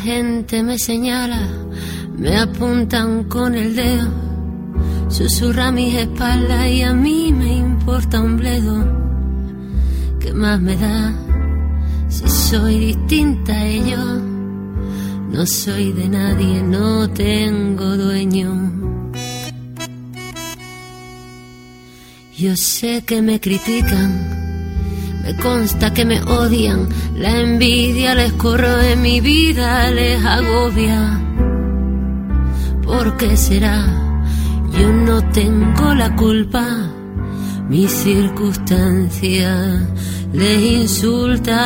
Gente me señala, me apuntan con el dedo, susurra mis espaldas y a mí me importa un bledo. ¿Qué más me da si soy distinta a ellos? No soy de nadie, no tengo dueño. Yo sé que me critican. Me consta que me odian, la envidia les corroe mi vida, les agobia. ¿Por qué será? Yo no tengo la culpa, mi circunstancia les insulta.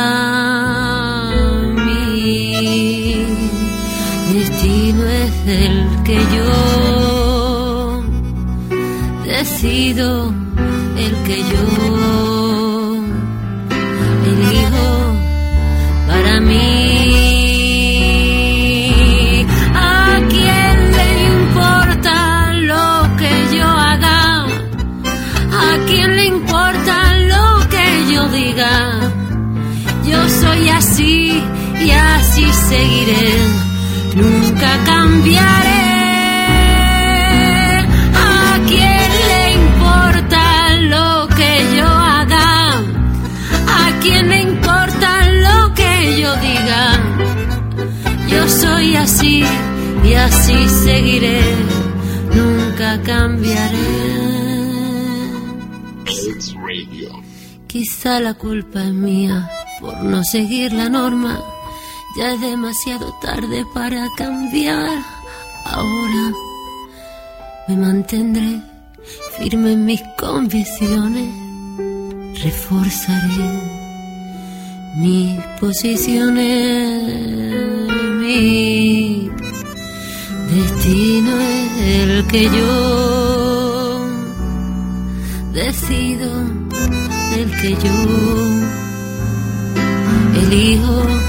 Mi destino es el que yo decido, el que yo y así seguiré, nunca cambiaré. ¿A quién le importa lo que yo haga? ¿A quién le importa lo que yo diga? Yo soy así y así seguiré, nunca cambiaré. Quizá la culpa es mía por no seguir la norma. Ya es demasiado tarde para cambiar. Ahora me mantendré firme en mis convicciones. Reforzaré mis posiciones. Mi destino es el que yo decido, el que yo elijo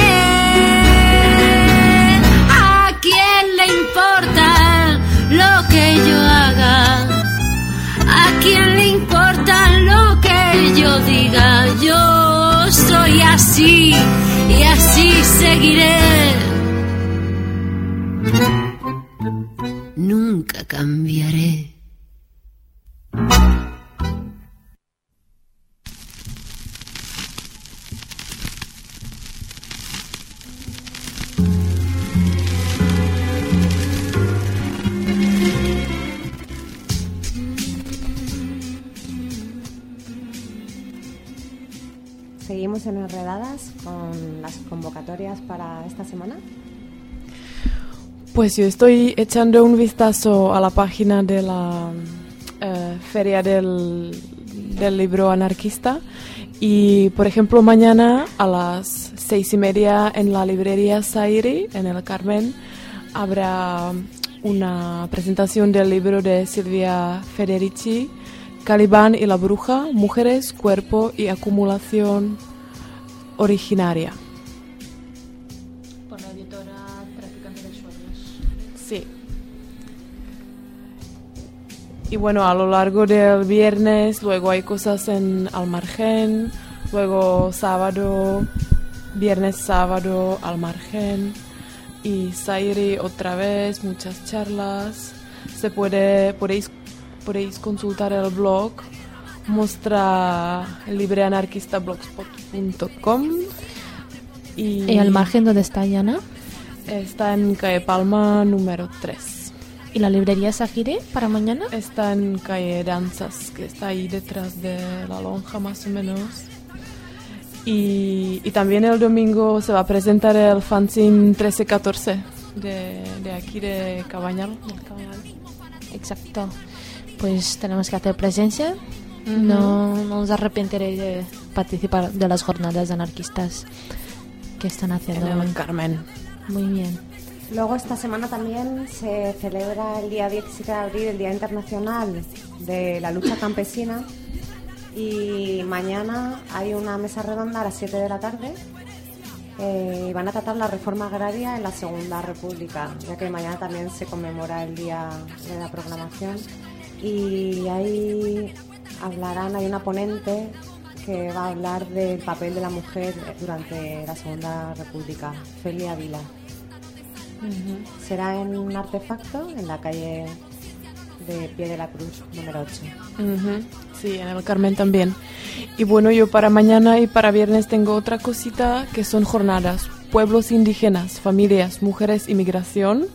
Y así seguiré. Nunca cambiaré. Convocatorias para esta semana. Pues yo estoy echando un vistazo a la página de la eh, Feria del, del Libro Anarquista y, por ejemplo, mañana a las seis y media en la librería Sairi, en el Carmen, habrá una presentación del libro de Silvia Federici, Calibán y la Bruja, Mujeres, Cuerpo y Acumulación Originaria. Sí. Y bueno, a lo largo del viernes, luego hay cosas en Almargen, luego sábado, viernes, sábado, Almargen y Sairi otra vez, muchas charlas. Se puede, podéis, podéis consultar el blog muestra libreanarquistablogspot.com y, ¿Y al margen dónde está Yana? Está en calle Palma número 3. ¿Y la librería Sagire para mañana? Está en calle Danzas, que está ahí detrás de la lonja más o menos. Y, y también el domingo se va a presentar el fanzine 1314 de, de aquí de Cabañal. Exacto. Pues tenemos que hacer presencia. no, no os arrepentiréis de participar de las jornadas anarquistas que están haciendo. En el. Carmen. Muy bien. Luego esta semana también se celebra el día 17 de abril, el Día Internacional de la Lucha Campesina. Y mañana hay una mesa redonda a las 7 de la tarde eh, y van a tratar la reforma agraria en la Segunda República, ya que mañana también se conmemora el día de la programación. Y ahí hablarán, hay una ponente que va a hablar del papel de la mujer durante la Segunda República, Felia Vila. Será en un artefacto en la calle de Pie de la Cruz, número 8. Ujú, Sí, en el Carmen también. Y bueno, yo para mañana y para viernes tengo otra cosita que son jornadas. Pueblos indígenas, familias, mujeres y migración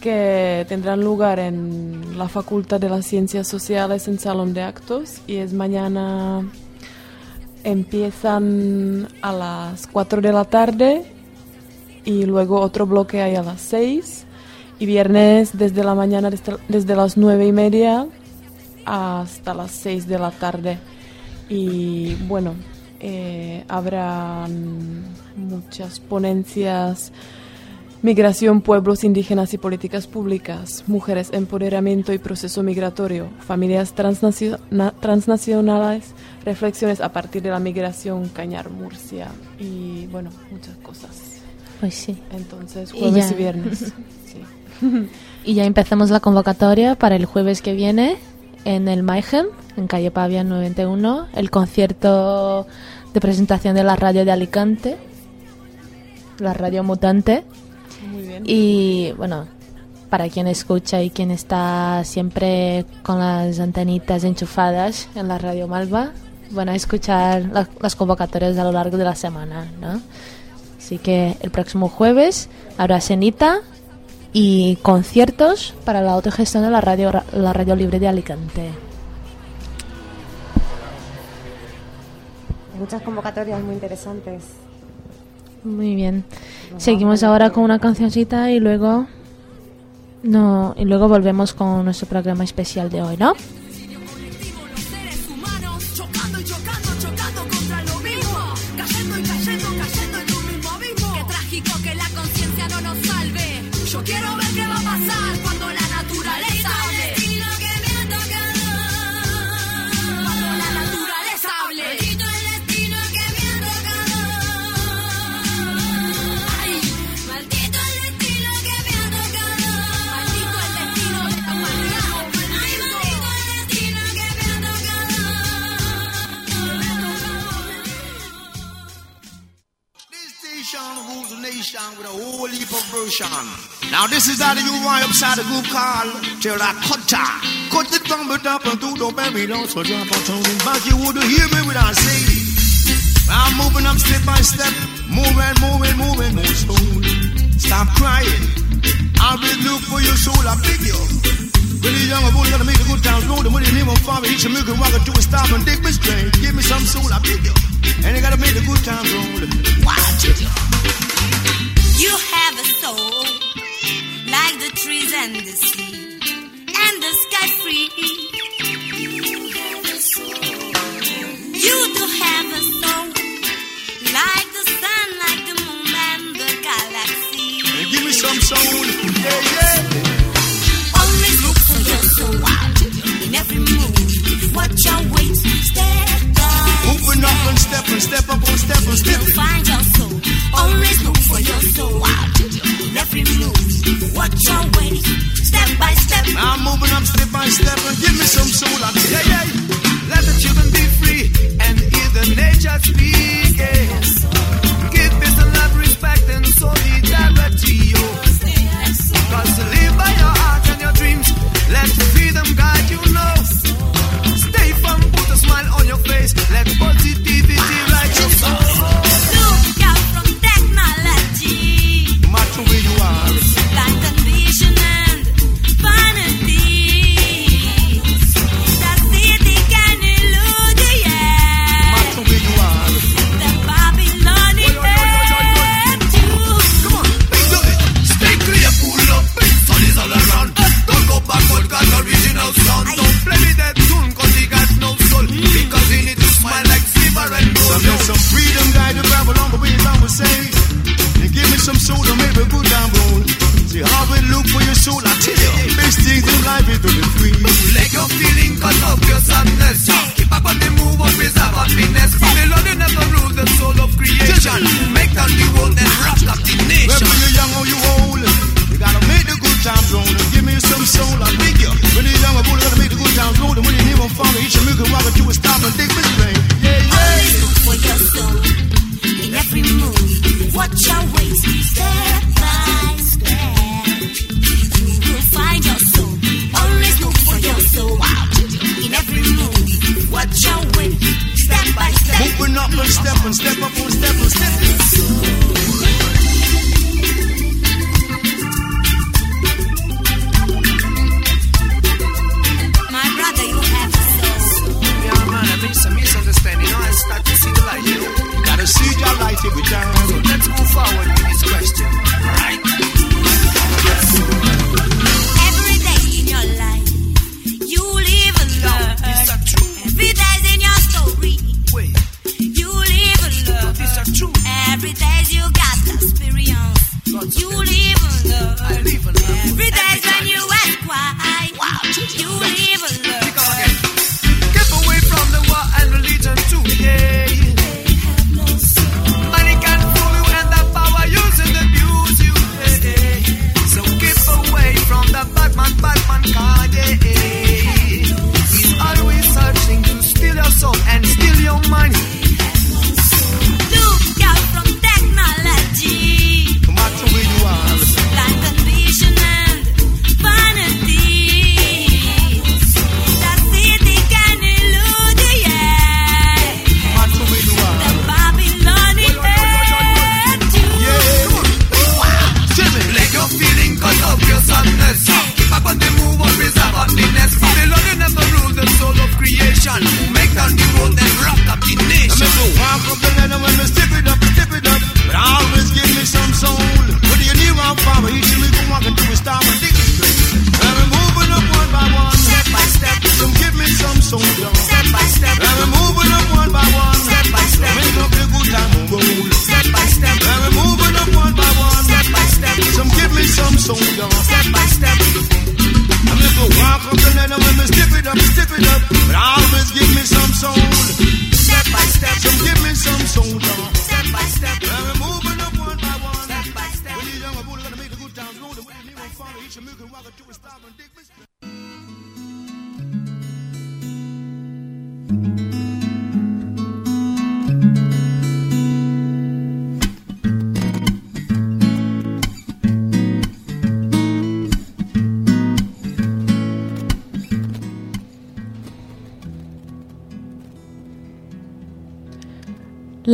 que tendrán lugar en la Facultad de las Ciencias Sociales en Salón de Actos y es mañana empiezan a las 4 de la tarde y luego otro bloque hay a las 6 y viernes desde la mañana desde, las 9 y media hasta las 6 de la tarde. Y bueno eh, habrá muchas ponencias Migración, pueblos indígenas y políticas públicas, mujeres, empoderamiento y proceso migratorio, familias transnacio- na- transnacionales, reflexiones a partir de la migración, Cañar, Murcia y bueno, muchas cosas. Pues sí. Entonces, Y jueves y, ya. viernes. Sí. Y ya empezamos la convocatoria para el jueves que viene en el Mayhem, en calle Pavia 91, el concierto de presentación de la radio de Alicante, la radio mutante. Bien. Y bueno, para quien escucha y quien está siempre con las antenitas enchufadas en la radio Malva, van a escuchar la- las convocatorias a lo largo de la semana, ¿no? Así que el próximo jueves habrá cenita y conciertos para la autogestión de la radio, la radio libre de Alicante. Muchas convocatorias muy interesantes. Muy bien. Seguimos ahora con una cancioncita y luego no y luego volvemos con nuestro programa especial de hoy, ¿no? Nation with a whole heap of version. Now this is how the you want upside the group called Terracotta. Cut the trumpet up and do the baby don't so drop a tone back. You would hear me when I say I'm moving up step by step, moving, moving, moving, more slowly. Stop crying. I'll be look for your soul, I beg you. Really young, I'm only gonna make the good times roll. The money name on fire, each milk and rock to a stop and dig me straight. Give me some soul, I beg you. And you gotta make the good times roll. Watch it. You have a soul like the trees and the sea and the sky free. You do have a soul like the sun, like the moon and the galaxy. And give me some soul. Yeah, yeah. Always look for your soul in every move. Watch your ways, step down. Moving up and step and step up and step and step. You'll find your soul. Always look for your soul in every move. Watch your ways, step by step. I'm moving up step by step and give me some soul. I mean, yeah, yeah. Let the children be free and hear the nature speak. Give peace and love, respect and solidarity. Yo. Cause live by your heart and your dreams, let freedom guide you. Know. Stay firm, put a smile on your face. Let positivity up and step and step up and step stepping, step.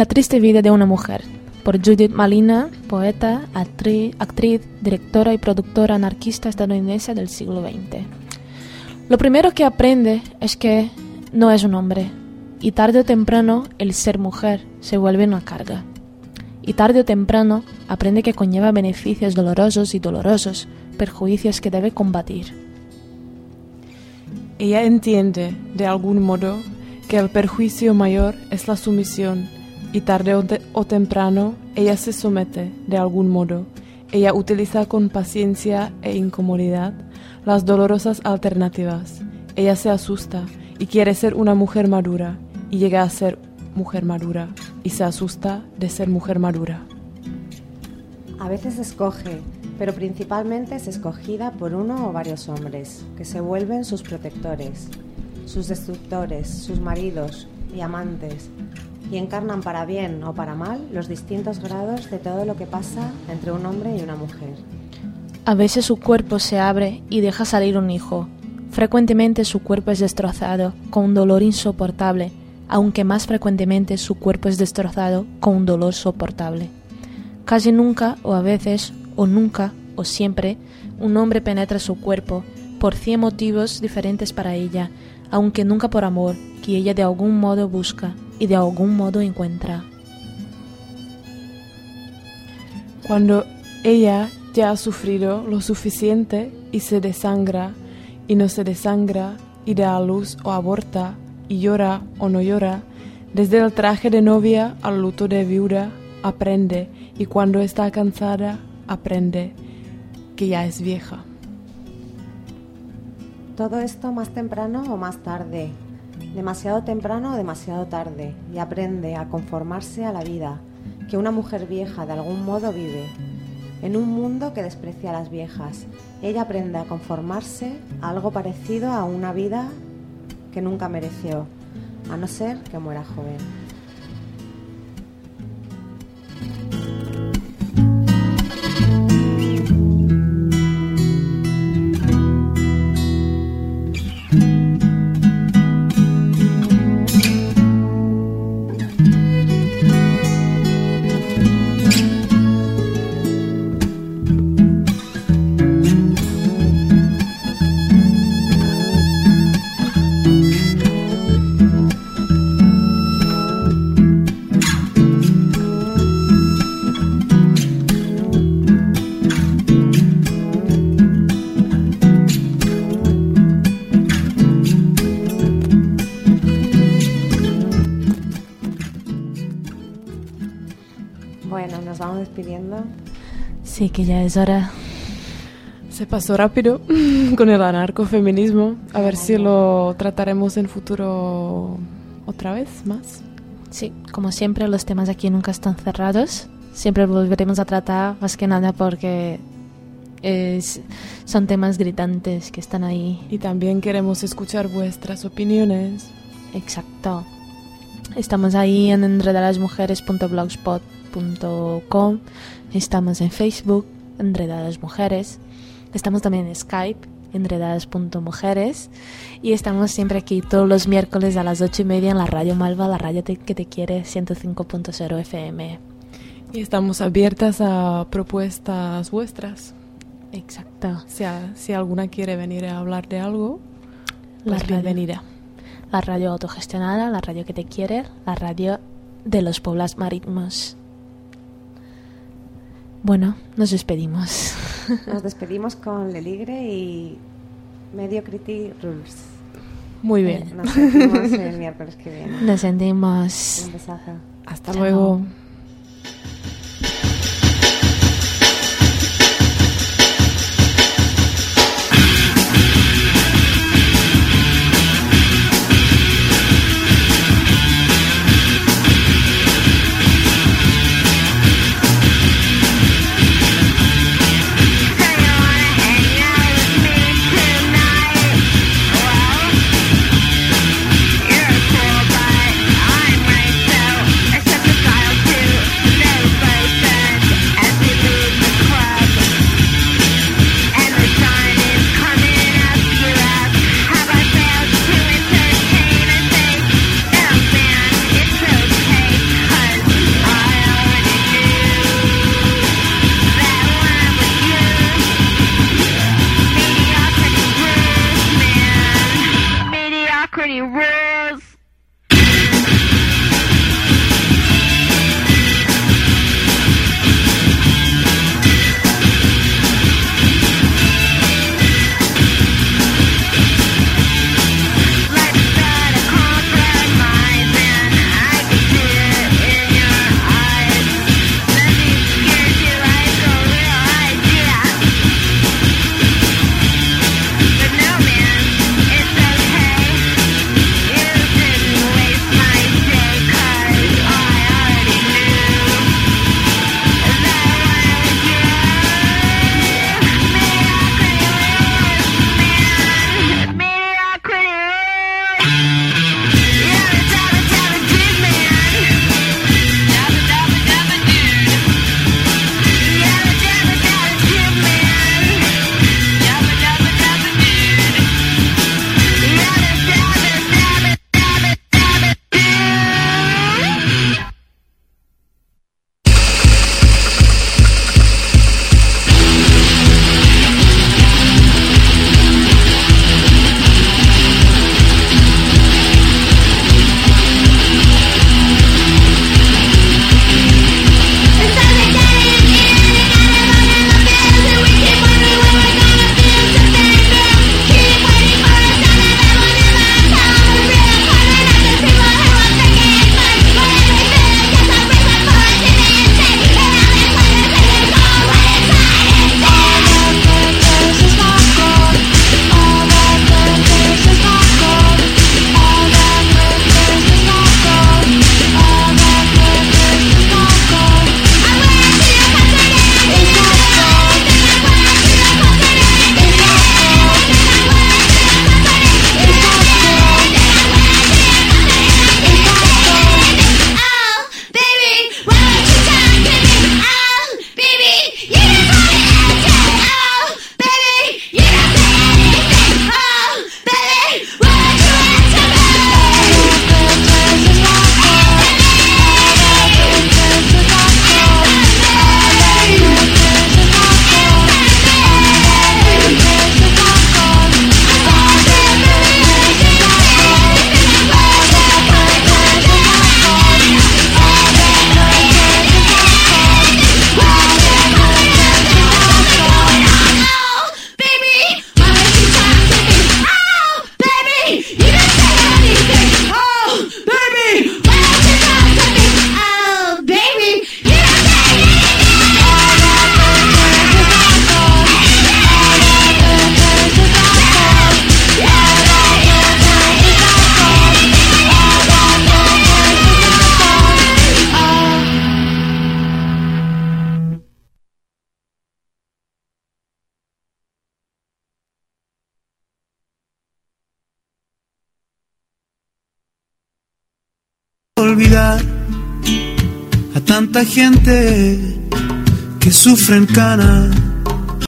La triste vida de una mujer, por Judith Malina, poeta, actriz, directora y productora anarquista estadounidense del siglo XX. Lo primero que aprende es que no es un hombre, y tarde o temprano el ser mujer se vuelve una carga. Y tarde o temprano aprende que conlleva beneficios dolorosos y dolorosos, perjuicios que debe combatir. Ella entiende, de algún modo, que el perjuicio mayor es la sumisión y tarde o, te- o temprano ella se somete, de algún modo. Ella utiliza con paciencia e incomodidad las dolorosas alternativas. Ella se asusta y quiere ser una mujer madura y llega a ser mujer madura y se asusta de ser mujer madura. A veces escoge, pero principalmente es escogida por uno o varios hombres, que se vuelven sus protectores, sus destructores, sus maridos y amantes, y encarnan para bien o para mal los distintos grados de todo lo que pasa entre un hombre y una mujer. A veces su cuerpo se abre y deja salir un hijo. Frecuentemente su cuerpo es destrozado con un dolor insoportable, aunque más frecuentemente su cuerpo es destrozado con un dolor soportable. Casi nunca, o a veces, o nunca, o siempre, un hombre penetra su cuerpo por cien motivos diferentes para ella, aunque nunca por amor, que ella de algún modo busca y de algún modo encuentra. Cuando ella ya ha sufrido lo suficiente y se desangra y no se desangra y da a luz o aborta y llora o no llora, desde el traje de novia al luto de viuda, aprende y cuando está cansada, aprende que ya es vieja. Todo esto más temprano o más tarde, demasiado temprano o demasiado tarde, y aprende a conformarse a la vida que una mujer vieja de algún modo vive. En un mundo que desprecia a las viejas, ella aprende a conformarse a algo parecido a una vida que nunca mereció, a no ser que muera joven. Que ya es hora. Se pasó rápido con el anarcofeminismo. A ver si lo trataremos en futuro otra vez más. Sí, como siempre, los temas aquí nunca están cerrados. Siempre volveremos a tratar, más que nada porque es- son temas gritantes que están ahí. Y también queremos escuchar vuestras opiniones. Exacto. Estamos ahí en enredalasmujeres.blogspot.com. Estamos en Facebook, Enredadas Mujeres. Estamos también en Skype, enredadas.mujeres. Y estamos siempre aquí todos los miércoles a las ocho y media en la Radio Malva, la radio te- que te quiere, 105.0 FM. Y estamos abiertas a propuestas vuestras. Exacto. Si, a- si alguna quiere venir a hablar de algo, La pues bienvenida. La radio autogestionada, la radio que te quiere, la radio de los pueblos marítimos. Bueno, nos despedimos. Nos despedimos con Leligre y Mediocrity Rules. Muy bien. Nos sentimos el miércoles que viene. Nos sentimos. Un besazo. Hasta Chao. luego. Gente que sufre en canas